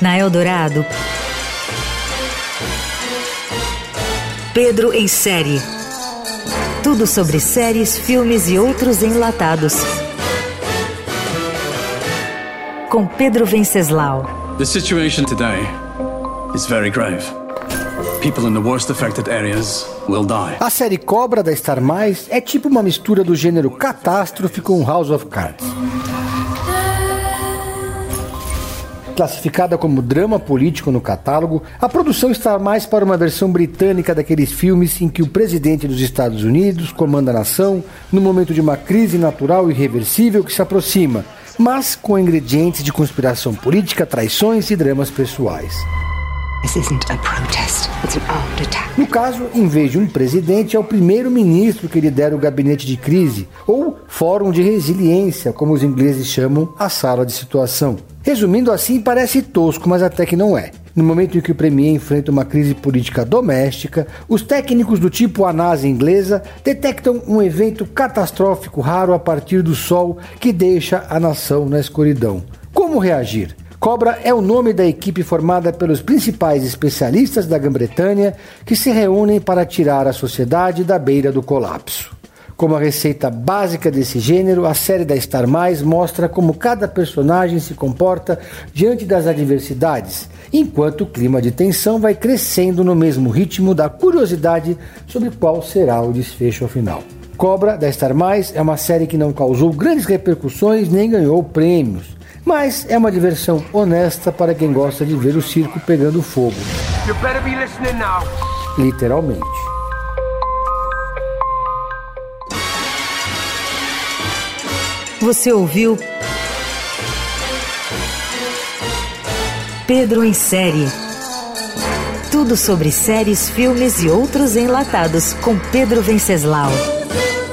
Na Eldorado, Pedro em série. Tudo sobre séries, filmes e outros enlatados. Com Pedro Venceslau. The situation today is very grave. A série Cobra da Star Mais é tipo uma mistura do gênero catástrofe com House of Cards. Classificada como drama político no catálogo, a produção está mais para uma versão britânica daqueles filmes em que o presidente dos Estados Unidos comanda a nação no momento de uma crise natural irreversível que se aproxima, mas com ingredientes de conspiração política, traições e dramas pessoais. No caso, em vez de um presidente, é o primeiro-ministro que lidera o gabinete de crise, ou fórum de resiliência, como os ingleses chamam a sala de situação. Resumindo assim, parece tosco, mas até que não é. No momento em que o Premier enfrenta uma crise política doméstica, os técnicos do tipo a NASA inglesa detectam um evento catastrófico raro a partir do Sol que deixa a nação na escuridão. Como reagir? Cobra é o nome da equipe formada pelos principais especialistas da Grã-Bretanha que se reúnem para tirar a sociedade da beira do colapso. Como a receita básica desse gênero, a série da Star Mais mostra como cada personagem se comporta diante das adversidades, enquanto o clima de tensão vai crescendo no mesmo ritmo da curiosidade sobre qual será o desfecho final. Cobra da Star Mais é uma série que não causou grandes repercussões nem ganhou prêmios, mas é uma diversão honesta para quem gosta de ver o circo pegando fogo. Literalmente. Você ouviu Pedro em série. Tudo sobre séries, filmes e outros enlatados com Pedro Venceslau. blue.